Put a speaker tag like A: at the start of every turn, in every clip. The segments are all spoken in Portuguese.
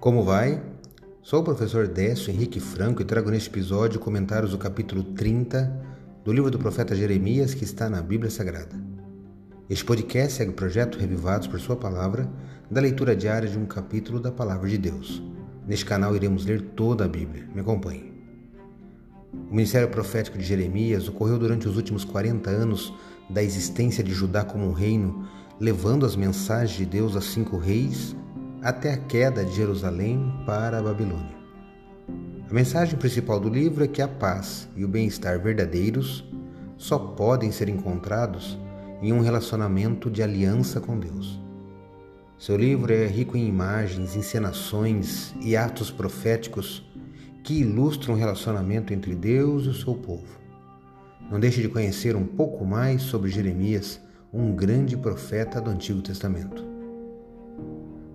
A: Como vai? Sou o professor Décio Henrique Franco e trago neste episódio comentários do capítulo 30 do livro do profeta Jeremias que está na Bíblia Sagrada. Este podcast segue o projeto Revivados por Sua Palavra, da leitura diária de um capítulo da Palavra de Deus. Neste canal iremos ler toda a Bíblia. Me acompanhe. O ministério profético de Jeremias ocorreu durante os últimos 40 anos da existência de Judá como um reino, levando as mensagens de Deus a cinco reis até a queda de Jerusalém para a Babilônia. A mensagem principal do livro é que a paz e o bem-estar verdadeiros só podem ser encontrados em um relacionamento de aliança com Deus. Seu livro é rico em imagens, encenações e atos proféticos que ilustram o relacionamento entre Deus e o seu povo. Não deixe de conhecer um pouco mais sobre Jeremias, um grande profeta do Antigo Testamento.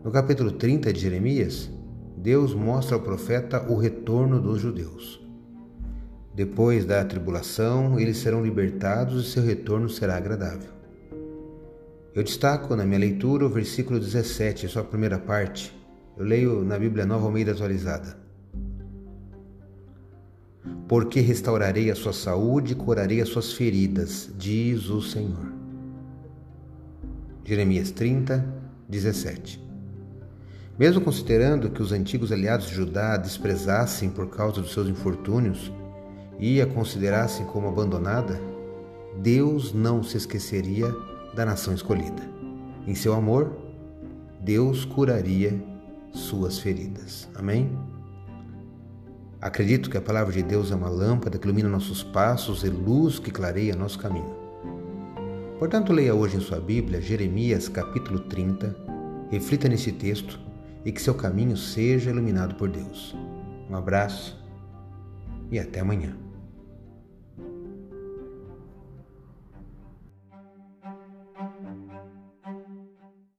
A: No capítulo 30 de Jeremias, Deus mostra ao profeta o retorno dos judeus. Depois da tribulação, eles serão libertados e seu retorno será agradável. Eu destaco na minha leitura o versículo 17, sua primeira parte. Eu leio na Bíblia Nova Almeida Atualizada. Porque restaurarei a sua saúde e curarei as suas feridas, diz o Senhor. Jeremias 30, 17. Mesmo considerando que os antigos aliados de Judá desprezassem por causa dos seus infortúnios e a considerassem como abandonada, Deus não se esqueceria da nação escolhida. Em seu amor, Deus curaria suas feridas. Amém? Acredito que a palavra de Deus é uma lâmpada que ilumina nossos passos e luz que clareia nosso caminho. Portanto, leia hoje em sua Bíblia Jeremias capítulo 30, reflita nesse texto e que seu caminho seja iluminado por Deus. Um abraço e até amanhã.